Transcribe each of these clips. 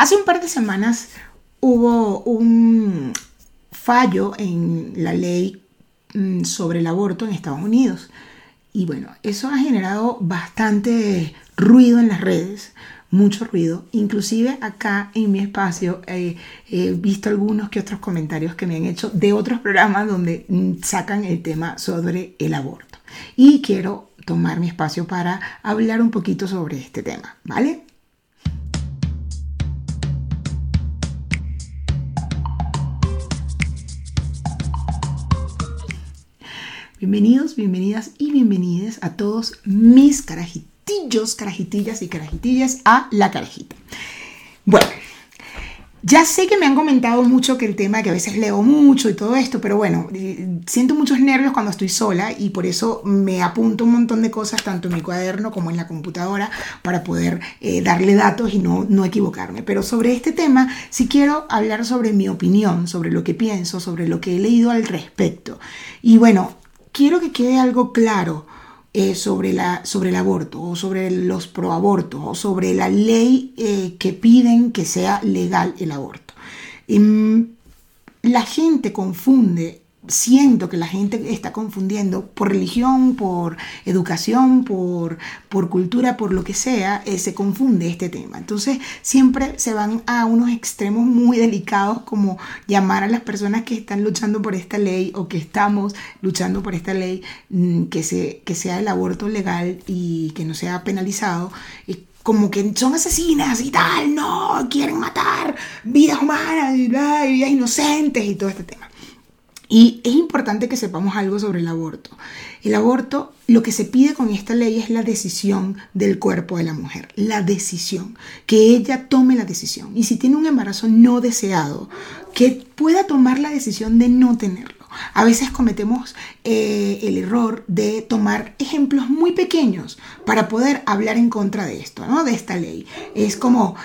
Hace un par de semanas hubo un fallo en la ley mm, sobre el aborto en Estados Unidos. Y bueno, eso ha generado bastante ruido en las redes, mucho ruido. Inclusive acá en mi espacio he visto algunos que otros comentarios que me han hecho de otros programas donde mm, sacan el tema sobre el aborto. Y quiero tomar mi espacio para hablar un poquito sobre este tema, ¿vale? Bienvenidos, bienvenidas y bienvenidas a todos mis carajitillos, carajitillas y carajitillas a la carajita. Bueno, ya sé que me han comentado mucho que el tema, que a veces leo mucho y todo esto, pero bueno, eh, siento muchos nervios cuando estoy sola y por eso me apunto un montón de cosas, tanto en mi cuaderno como en la computadora, para poder eh, darle datos y no, no equivocarme. Pero sobre este tema sí quiero hablar sobre mi opinión, sobre lo que pienso, sobre lo que he leído al respecto. Y bueno, quiero que quede algo claro. Eh, sobre, el aborto o sobre los proabortos o sobre la ley eh, que piden que sea legal el aborto. Mm, la gente confunde siento que la gente está confundiendo por religión, por educación, por, por cultura, por lo que sea, eh, se confunde este tema. Entonces siempre se van a unos extremos muy delicados como llamar a las personas que están luchando por esta ley o que estamos luchando por esta ley mm, que, se, que sea el aborto legal y que no sea penalizado. como que son asesinas y tal, no, quieren matar vidas humanas y vidas inocentes y todo este tema. Y es importante que sepamos algo sobre el aborto. El aborto, lo que se pide con esta ley es la decisión del cuerpo de la mujer, la decisión, que ella tome la decisión. Y si tiene un embarazo no deseado, que pueda tomar la decisión de no tenerlo. A veces cometemos eh, el error de tomar ejemplos muy pequeños para poder hablar en contra de esto, ¿no? De esta ley. Es como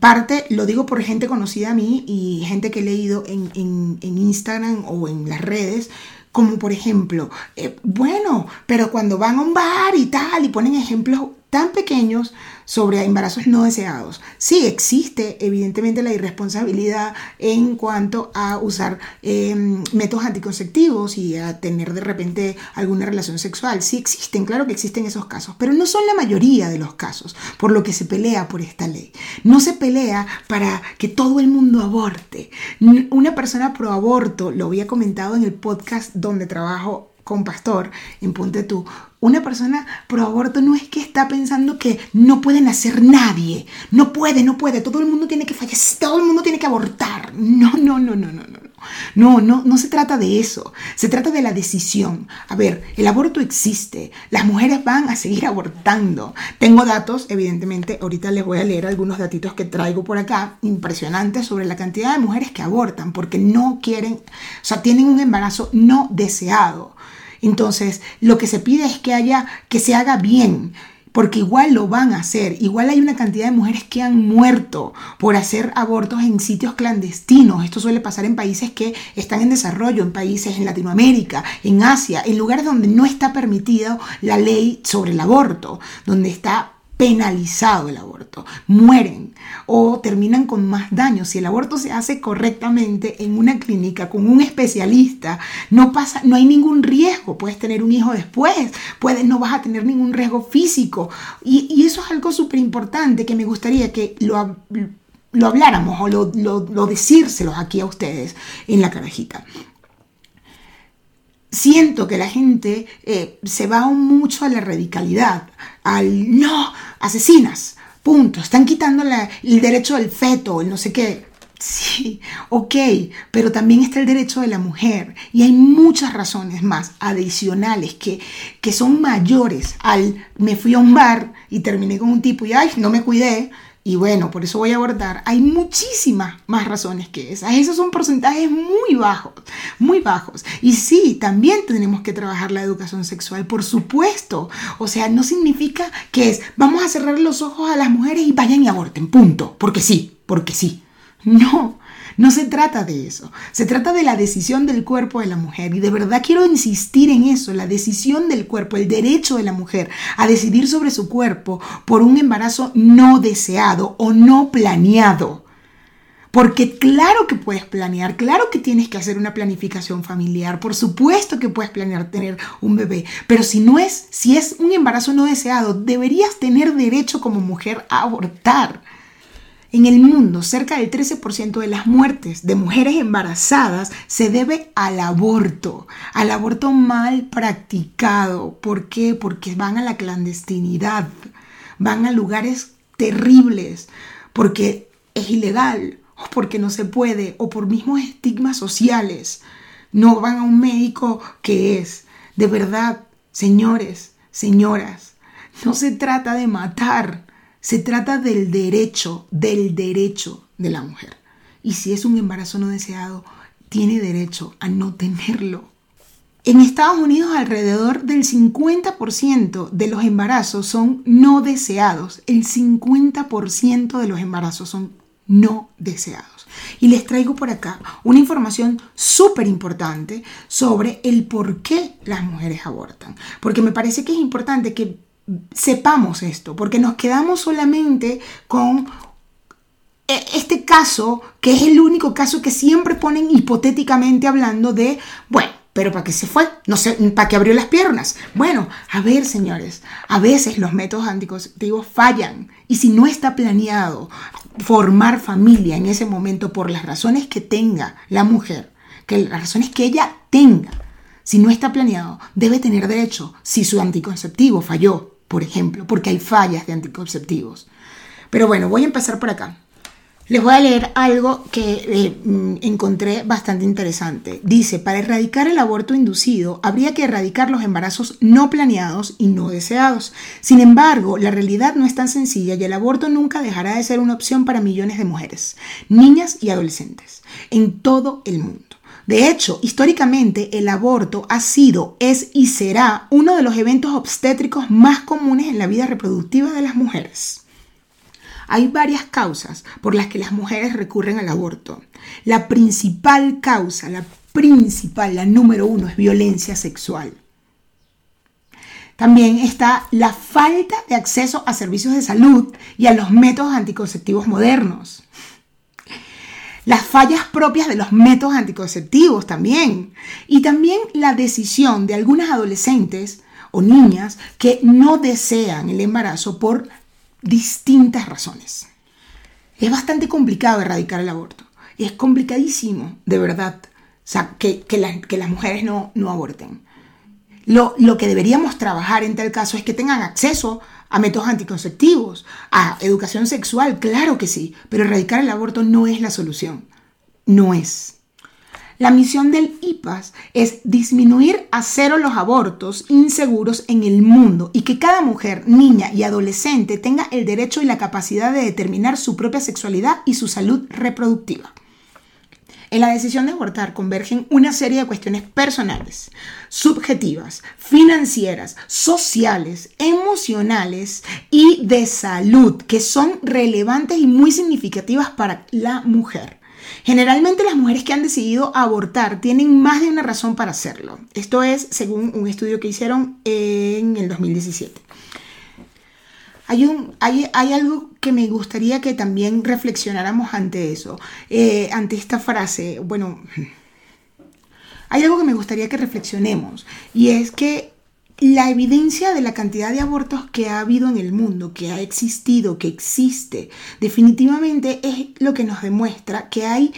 parte, lo digo por gente conocida a mí y gente que he leído en, Instagram o en las redes, como por ejemplo, eh, bueno, pero cuando van a un bar y tal y ponen ejemplos tan pequeños sobre embarazos no deseados. Sí, existe evidentemente la irresponsabilidad en cuanto a usar em, métodos anticonceptivos y a tener de repente alguna relación sexual. Sí existen, claro que existen esos casos, pero no son la mayoría de los casos por lo que se pelea por esta ley. No se pelea para que todo el mundo aborte. Una persona pro aborto, lo había comentado en el podcast donde trabajo con Pastor en Tú, una persona pro aborto no es que está pensando que no puede nacer nadie, no puede, no puede, todo el mundo tiene que fallecer, todo el mundo tiene que abortar. No, no, no, no, no, no. No, no, no se trata de eso. Se trata de la decisión. A ver, el aborto existe. Las mujeres van a seguir abortando. Tengo datos, evidentemente, ahorita les voy a leer algunos datitos que traigo por acá, impresionantes sobre la cantidad de mujeres que abortan porque no quieren, o sea, tienen un embarazo no deseado. Entonces, lo que se pide es que haya, que se haga bien, porque igual lo van a hacer. Igual hay una cantidad de mujeres que han muerto por hacer abortos en sitios clandestinos. Esto suele pasar en países que están en desarrollo, en países en Latinoamérica, en Asia, en lugares donde no está permitido la ley sobre el aborto, donde está penalizado el aborto, mueren o terminan con más daño. Si el aborto se hace correctamente en una clínica con un especialista, no pasa, no hay ningún riesgo. Puedes tener un hijo después, puedes, no vas a tener ningún riesgo físico. Y, eso es algo súper importante que me gustaría que lo, lo habláramos o lo, lo, aquí a ustedes en la carajita siento que la gente eh, se va mucho a la radicalidad, al no, asesinas, punto, están quitando el derecho del feto, el no sé qué. Sí, ok, pero también está el derecho de la mujer. Y hay muchas razones más adicionales que, que son mayores al me fui a un bar y terminé con un tipo y ay, no me cuidé, y bueno, por eso voy a abordar. Hay muchísimas más razones que esas. Esos son porcentajes muy bajos, muy bajos. Y sí, también tenemos que trabajar la educación sexual, por supuesto. O sea, no significa que es, vamos a cerrar los ojos a las mujeres y vayan y aborten, punto. Porque sí, porque sí. No, no se trata de eso, se trata de la decisión del cuerpo de la mujer y de verdad quiero insistir en eso, la decisión del cuerpo, el derecho de la mujer a decidir sobre su cuerpo por un embarazo no deseado o no planeado. Porque claro que puedes planear, claro que tienes que hacer una planificación familiar, por supuesto que puedes planear tener un bebé, pero si no es, si es un embarazo no deseado, deberías tener derecho como mujer a abortar. En el mundo, cerca del 13% de las muertes de mujeres embarazadas se debe al aborto, al aborto mal practicado. ¿Por qué? Porque van a la clandestinidad, van a lugares terribles, porque es ilegal, o porque no se puede, o por mismos estigmas sociales. No van a un médico que es, de verdad, señores, señoras, no se trata de matar, se trata del derecho, del derecho de la mujer. Y si es un embarazo no deseado, tiene derecho a no tenerlo. En Estados Unidos alrededor del 50% de los embarazos son no deseados. El 50% de los embarazos son no deseados. Y les traigo por acá una información súper importante sobre el por qué las mujeres abortan. Porque me parece que es importante que sepamos esto, porque nos quedamos solamente con e, este caso, que es el único caso que siempre ponen hipotéticamente hablando de, bueno, pero ¿para qué se fue? No sé, ¿para qué abrió las piernas? Bueno, a ver, señores, a veces los métodos anticonceptivos fallan y si no está planeado formar familia en ese momento por las razones que tenga la mujer, que las razones que ella tenga, si no está planeado, debe tener derecho si su anticonceptivo falló por ejemplo, porque hay fallas de anticonceptivos. Pero bueno, voy a empezar por acá. Les voy a leer algo que eh, mm, encontré bastante interesante. Dice, para erradicar el aborto inducido, habría que erradicar los embarazos no planeados y no deseados. Sin embargo, la realidad no es tan sencilla y el aborto nunca dejará de ser una opción para millones de mujeres, niñas y adolescentes en todo el mundo. De hecho, históricamente el aborto ha sido, es y será uno de los eventos obstétricos más comunes en la vida reproductiva de las mujeres. Hay varias causas por las que las mujeres recurren al aborto. La principal causa, la principal, la número uno, es violencia sexual. También está la falta de acceso a servicios de salud y a los métodos anticonceptivos modernos las fallas propias de los métodos anticonceptivos también. Y también la decisión de algunas adolescentes o niñas que no desean el embarazo por distintas razones. Es bastante complicado erradicar el aborto. Es complicadísimo, de verdad, que, las mujeres no, no aborten. Lo, lo, que deberíamos trabajar en tal caso es que tengan acceso a métodos anticonceptivos, a educación sexual, claro que sí, pero erradicar el aborto no es la solución, no es. La misión del IPAS es disminuir a cero los abortos inseguros en el mundo y que cada mujer, niña y adolescente tenga el derecho y la capacidad de determinar su propia sexualidad y su salud reproductiva. En la decisión de abortar convergen una serie de cuestiones personales, subjetivas, financieras, sociales, emocionales y de salud que son relevantes y muy significativas para la mujer. Generalmente las mujeres que han decidido abortar tienen más de una razón para hacerlo. Esto es según un estudio que hicieron en el 2017. Hay, un, hay, hay, algo que me gustaría que también reflexionáramos ante eso, eh, ante esta frase. Bueno, hay algo que me gustaría que reflexionemos y es que la evidencia de la cantidad de abortos que ha habido en el mundo, que ha existido, que existe, definitivamente es lo que nos demuestra que hay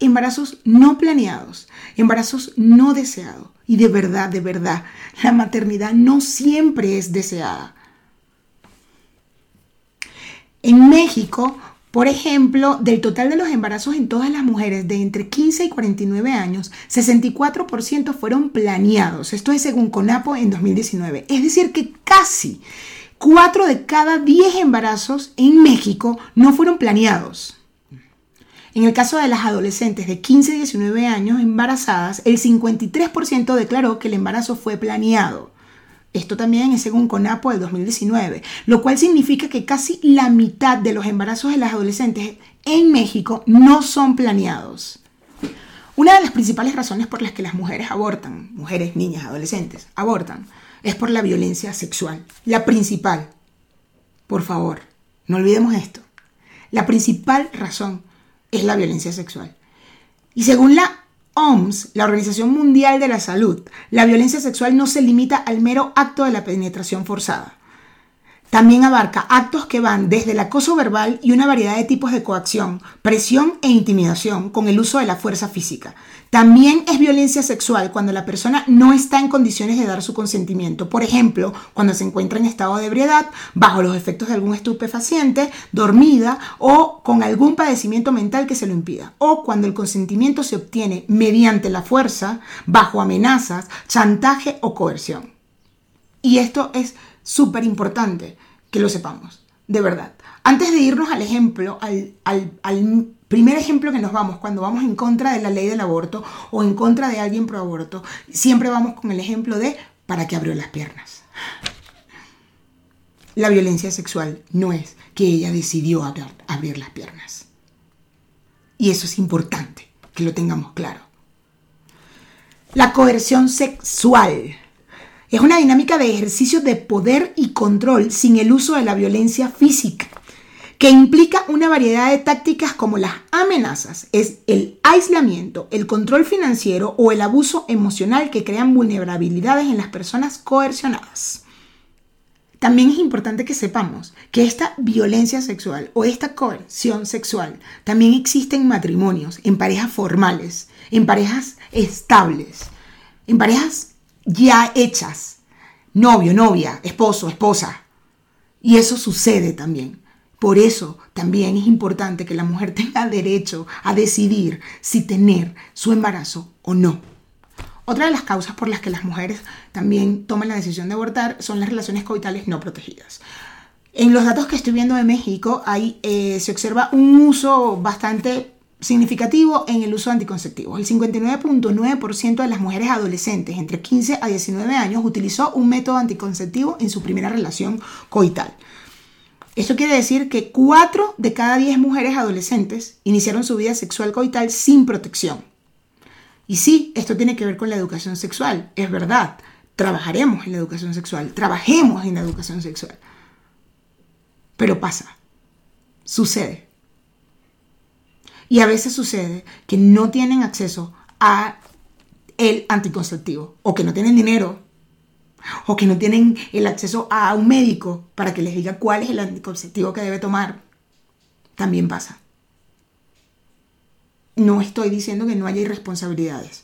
embarazos no planeados, embarazos no deseados. Y de verdad, de verdad, la maternidad no siempre es deseada. En México, por ejemplo, del total de los embarazos en todas las mujeres de entre 15 y 49 años, 64% fueron planeados. Esto es según CONAPO en 2019. Es decir, que casi 4 de cada 10 embarazos en México no fueron planeados. En el caso de las adolescentes de 15 y 19 años embarazadas, el 53% declaró que el embarazo fue planeado. Esto también es según CONAPO del 2019, lo cual significa que casi la mitad de los embarazos de las adolescentes en México no son planeados. Una de las principales razones por las que las mujeres abortan, mujeres, niñas, adolescentes, abortan, es por la violencia sexual. La principal. Por favor, no olvidemos esto. La principal razón es la violencia sexual. Y según la OMS, la Organización Mundial de la Salud, la violencia sexual no se limita al mero acto de la penetración forzada. También abarca actos que van desde el acoso verbal y una variedad de tipos de coacción, presión e intimidación con el uso de la fuerza física. También es violencia sexual cuando la persona no está en condiciones de dar su consentimiento. Por ejemplo, cuando se encuentra en estado de ebriedad, bajo los efectos de algún estupefaciente, dormida o con algún padecimiento mental que se lo impida. O cuando el consentimiento se obtiene mediante la fuerza, bajo amenazas, chantaje o coerción. Y esto es súper importante que lo sepamos, de verdad. Antes de irnos al ejemplo, al, primer ejemplo que nos vamos, cuando vamos en contra de la ley del aborto o en contra de alguien pro aborto, siempre vamos con el ejemplo de para qué abrió las piernas. La violencia sexual no es que ella decidió abrir las piernas. Y eso es importante que lo tengamos claro. La coerción sexual es una dinámica de ejercicio de poder y control sin el uso de la violencia física, que implica una variedad de tácticas como las amenazas, es el aislamiento, el control financiero o el abuso emocional que crean vulnerabilidades en las personas coercionadas. También es importante que sepamos que esta violencia sexual o esta coerción sexual también existe en matrimonios, en parejas formales, en parejas estables, en parejas ya hechas. Novio, novia, esposo, esposa. Y eso sucede también. Por eso también es importante que la mujer tenga derecho a decidir si tener su embarazo o no. Otra de las causas por las que las mujeres también toman la decisión de abortar son las relaciones coitales no protegidas. En los datos que estoy viendo de México, ahí eh, se observa un uso bastante significativo en el uso de anticonceptivos. El 59.9% de las mujeres adolescentes entre 15 a 19 años utilizó un método anticonceptivo en su primera relación coital. Esto quiere decir que 4 de cada 10 mujeres adolescentes iniciaron su vida sexual coital sin protección. Y sí, esto tiene que ver con la educación sexual, es verdad. Trabajaremos en la educación sexual, trabajemos en la educación sexual. Pero pasa, sucede. Y a veces sucede que no tienen acceso a el anticonceptivo o que no tienen dinero o que no tienen el acceso a un médico para que les diga cuál es el anticonceptivo que debe tomar. También pasa. No estoy diciendo que no haya irresponsabilidades.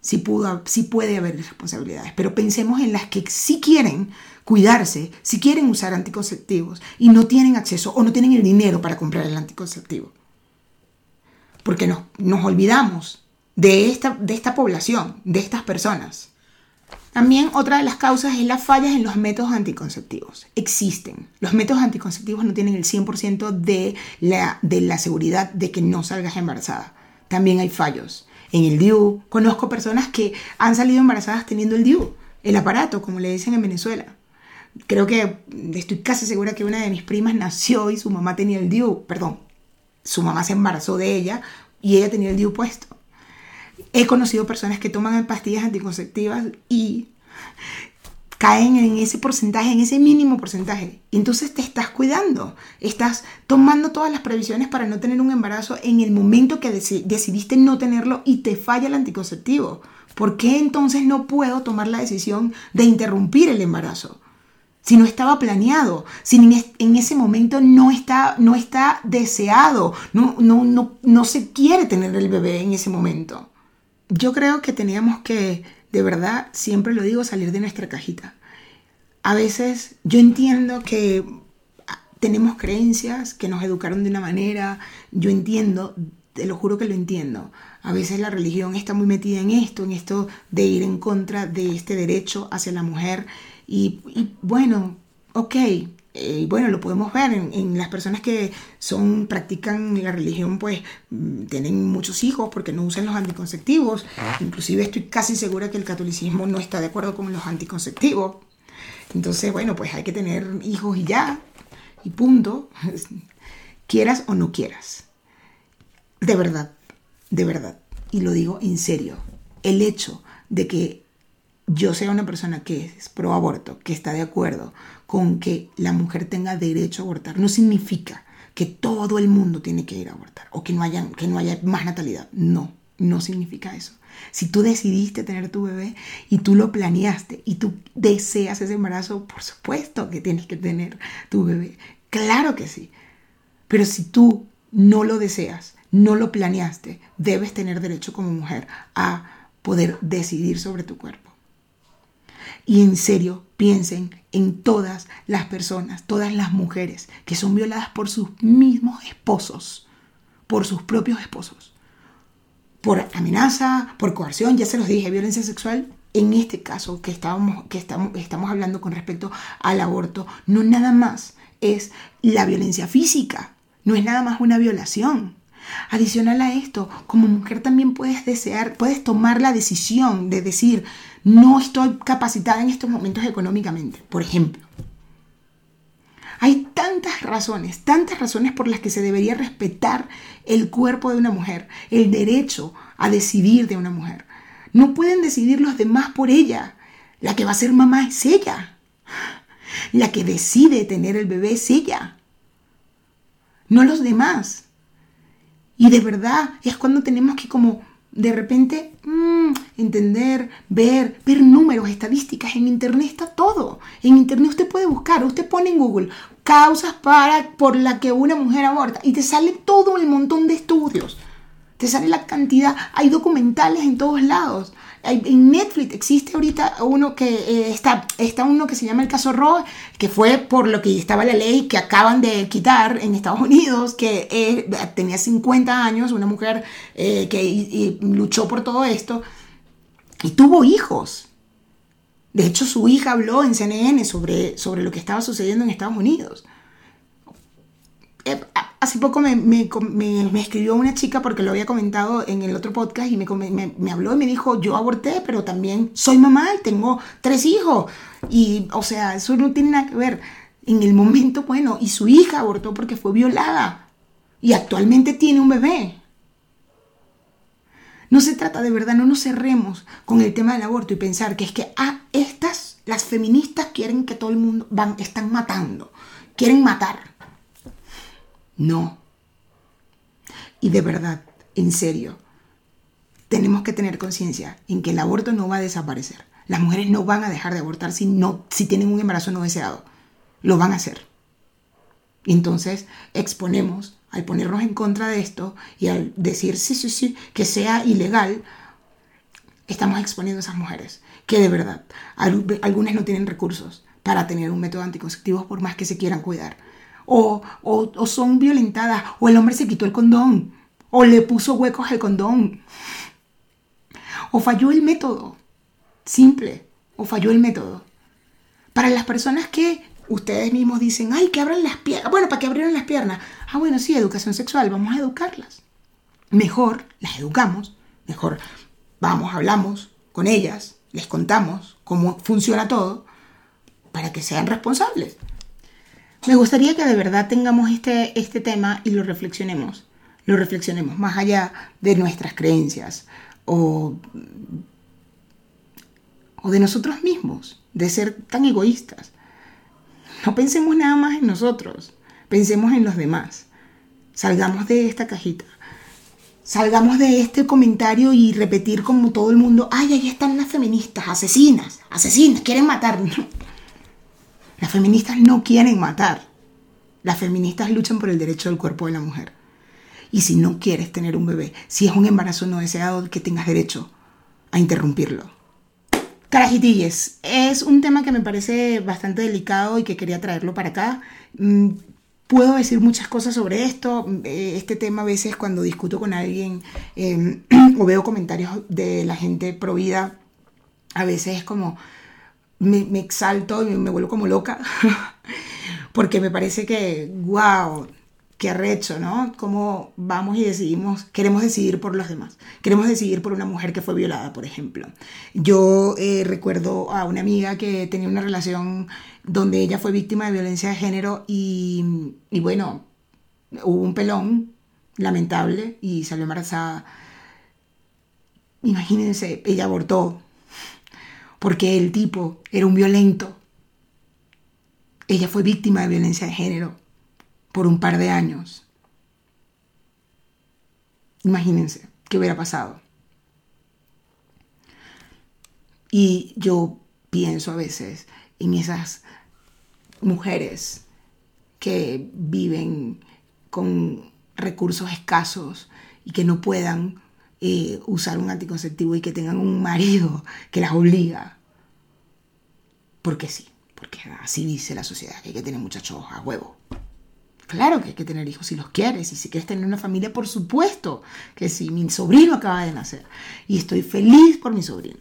Sí, pudo, sí puede haber irresponsabilidades, pero pensemos en las que sí quieren cuidarse, si quieren usar anticonceptivos y no tienen acceso o no tienen el dinero para comprar el anticonceptivo porque nos, nos olvidamos de esta, de esta población, de estas personas. También otra de las causas es las fallas en los métodos anticonceptivos. Existen. Los métodos anticonceptivos no tienen el 100% de la, de la seguridad de que no salgas embarazada. También hay fallos. En el DIU, conozco personas que han salido embarazadas teniendo el DIU, el aparato, como le dicen en Venezuela. Creo que estoy casi segura que una de mis primas nació y su mamá tenía el DIU, perdón, su mamá se embarazó de ella y ella tenía el DIU puesto. He conocido personas que toman pastillas anticonceptivas y caen en ese porcentaje, en ese mínimo porcentaje. Entonces te estás cuidando, estás tomando todas las previsiones para no tener un embarazo en el momento que decidiste no tenerlo y te falla el anticonceptivo. ¿Por qué entonces no puedo tomar la decisión de interrumpir el embarazo? Si no estaba planeado, si en, ese momento no está, no está deseado, no, no, no, no se quiere tener el bebé en ese momento. Yo creo que teníamos que, de verdad, siempre lo digo, salir de nuestra cajita. A veces yo entiendo que tenemos creencias que nos educaron de una manera, yo entiendo, te lo juro que lo entiendo. A veces la religión está muy metida en esto, en esto de ir en contra de este derecho hacia la mujer y, bueno, ok, eh, bueno, lo podemos ver en, las personas que son, practican la religión, pues mm, tienen muchos hijos porque no usan los anticonceptivos. Inclusive estoy casi segura que el catolicismo no está de acuerdo con los anticonceptivos. Entonces, bueno, pues hay que tener hijos y ya, y punto. quieras o no quieras. De verdad, de verdad. Y lo digo en serio. El hecho de que yo sea una persona que es pro aborto, que está de acuerdo con que la mujer tenga derecho a abortar, no significa que todo el mundo tiene que ir a abortar o que no haya, que no haya más natalidad. No, no significa eso. Si tú decidiste tener tu bebé y tú lo planeaste y tú deseas ese embarazo, por supuesto que tienes que tener tu bebé. Claro que sí. Pero si tú no lo deseas, no lo planeaste, debes tener derecho como mujer a poder decidir sobre tu cuerpo. Y en serio, piensen en todas las personas, todas las mujeres que son violadas por sus mismos esposos, por sus propios esposos, por amenaza, por coerción, ya se los dije, violencia sexual. En este caso que, estábamos, que estamos, estamos hablando con respecto al aborto, no nada más es la violencia física, no es nada más una violación. Adicional a esto, como mujer también puedes desear, puedes tomar la decisión de decir, no estoy capacitada en estos momentos económicamente, por ejemplo. Hay tantas razones, tantas razones por las que se debería respetar el cuerpo de una mujer, el derecho a decidir de una mujer. No pueden decidir los demás por ella. La que va a ser mamá es ella. La que decide tener el bebé es ella. No los demás. Y de verdad es cuando tenemos que como de repente mm, entender, ver, ver números, estadísticas. En Internet está todo. En Internet usted puede buscar, usted pone en Google causas para, por la que una mujer aborta y te sale todo el montón de estudios. Te sale la cantidad, hay documentales en todos lados en Netflix existe ahorita uno que eh, está, está uno que se llama el caso Roe, que fue por lo que estaba la ley que acaban de quitar en Estados Unidos, que eh, tenía 50 años, una mujer eh, que luchó por todo esto y tuvo hijos. De hecho, su hija habló en CNN sobre, sobre lo que estaba sucediendo en Estados Unidos hace poco me, escribió una chica porque lo había comentado en el otro podcast y me, habló y me dijo, yo aborté, pero también soy mamá y tengo tres hijos. Y, o sea, eso no tiene nada que ver. En el momento, bueno, y su hija abortó porque fue violada. Y actualmente tiene un bebé. No se trata de verdad, no nos cerremos con el tema del aborto y pensar que es que, ah, estas, las feministas quieren que todo el mundo van, están matando, quieren matar. No. Y de verdad, en serio, tenemos que tener conciencia en que el aborto no va a desaparecer. Las mujeres no van a dejar de abortar si, no, si tienen un embarazo no deseado. Lo van a hacer. Entonces exponemos, al ponernos en contra de esto y al decir sí, sí, sí, que sea ilegal, estamos exponiendo a esas mujeres que de verdad, algunas no tienen recursos para tener un método anticonceptivo por más que se quieran cuidar o, son violentadas, o el hombre se quitó el condón, o le puso huecos al condón, o falló el método, simple, o falló el método. Para las personas que ustedes mismos dicen, ay, que abran las piernas, bueno, para que abrieron las piernas, ah, bueno, sí, educación sexual, vamos a educarlas. Mejor las educamos, mejor vamos, hablamos con ellas, les contamos cómo funciona todo, para que sean responsables. Me gustaría que de verdad tengamos este, este tema y lo reflexionemos. Lo reflexionemos más allá de nuestras creencias o, o de nosotros mismos, de ser tan egoístas. No pensemos nada más en nosotros, pensemos en los demás. Salgamos de esta cajita. Salgamos de este comentario y repetir como todo el mundo, ay, ahí están las feministas, asesinas, asesinas, quieren matar. Las feministas no quieren matar. Las feministas luchan por el derecho del cuerpo de la mujer. Y si no quieres tener un bebé, si es un embarazo no deseado, que tengas derecho a interrumpirlo. Carajitilles, es un tema que me parece bastante delicado y que quería traerlo para acá. Mm, puedo decir muchas cosas sobre esto. Eh, este tema a veces cuando discuto con alguien em, o veo comentarios de la gente pro vida, a veces es como, me, exalto y me vuelvo como loca, porque me parece que, wow, qué arrecho, ¿no? Cómo vamos y decidimos, queremos decidir por los demás, queremos decidir por una mujer que fue violada, por ejemplo. Yo eh, recuerdo a una amiga que tenía una relación donde ella fue víctima de violencia de género y, y bueno, hubo un pelón lamentable y salió embarazada. Imagínense, ella abortó porque el tipo era un violento. Ella fue víctima de violencia de género por un par de años. Imagínense qué hubiera pasado. Y yo pienso a veces en esas mujeres que viven con recursos escasos y que no puedan eh, usar un anticonceptivo y que tengan un marido que las obliga. Porque sí, porque así dice la sociedad, que hay que tener muchachos a huevo. Claro que hay que tener hijos si los quieres y si quieres tener una familia, por supuesto que sí. Mi sobrino acaba de nacer y estoy feliz por mi sobrino.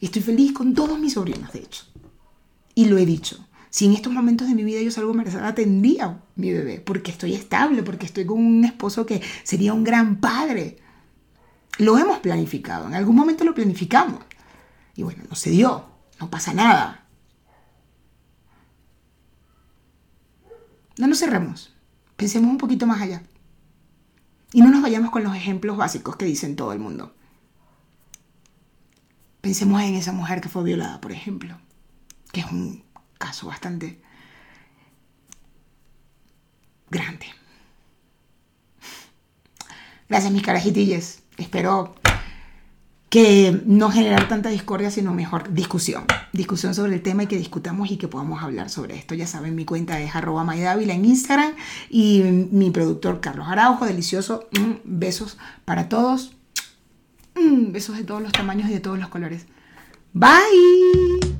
Y estoy feliz con todos mis sobrinos, de hecho. Y lo he dicho. Si en estos momentos de mi vida yo salgo embarazada, tendría mi bebé, porque estoy estable, porque estoy con un esposo que sería un gran padre. Lo hemos planificado, en algún momento lo planificamos. Y bueno, no se dio, no pasa nada. No nos cerremos, pensemos un poquito más allá. Y no nos vayamos con los ejemplos básicos que dicen todo el mundo. Pensemos en esa mujer que fue violada, por ejemplo, que es un caso bastante grande. Gracias, mis carajitilles. Espero que no generar tanta discordia, sino mejor discusión. Discusión sobre el tema y que discutamos y que podamos hablar sobre esto. Ya saben, mi cuenta es arroba maidávila en Instagram y mi productor Carlos Araujo, delicioso. Mm, besos para todos. Mm, besos de todos los tamaños y de todos los colores. Bye.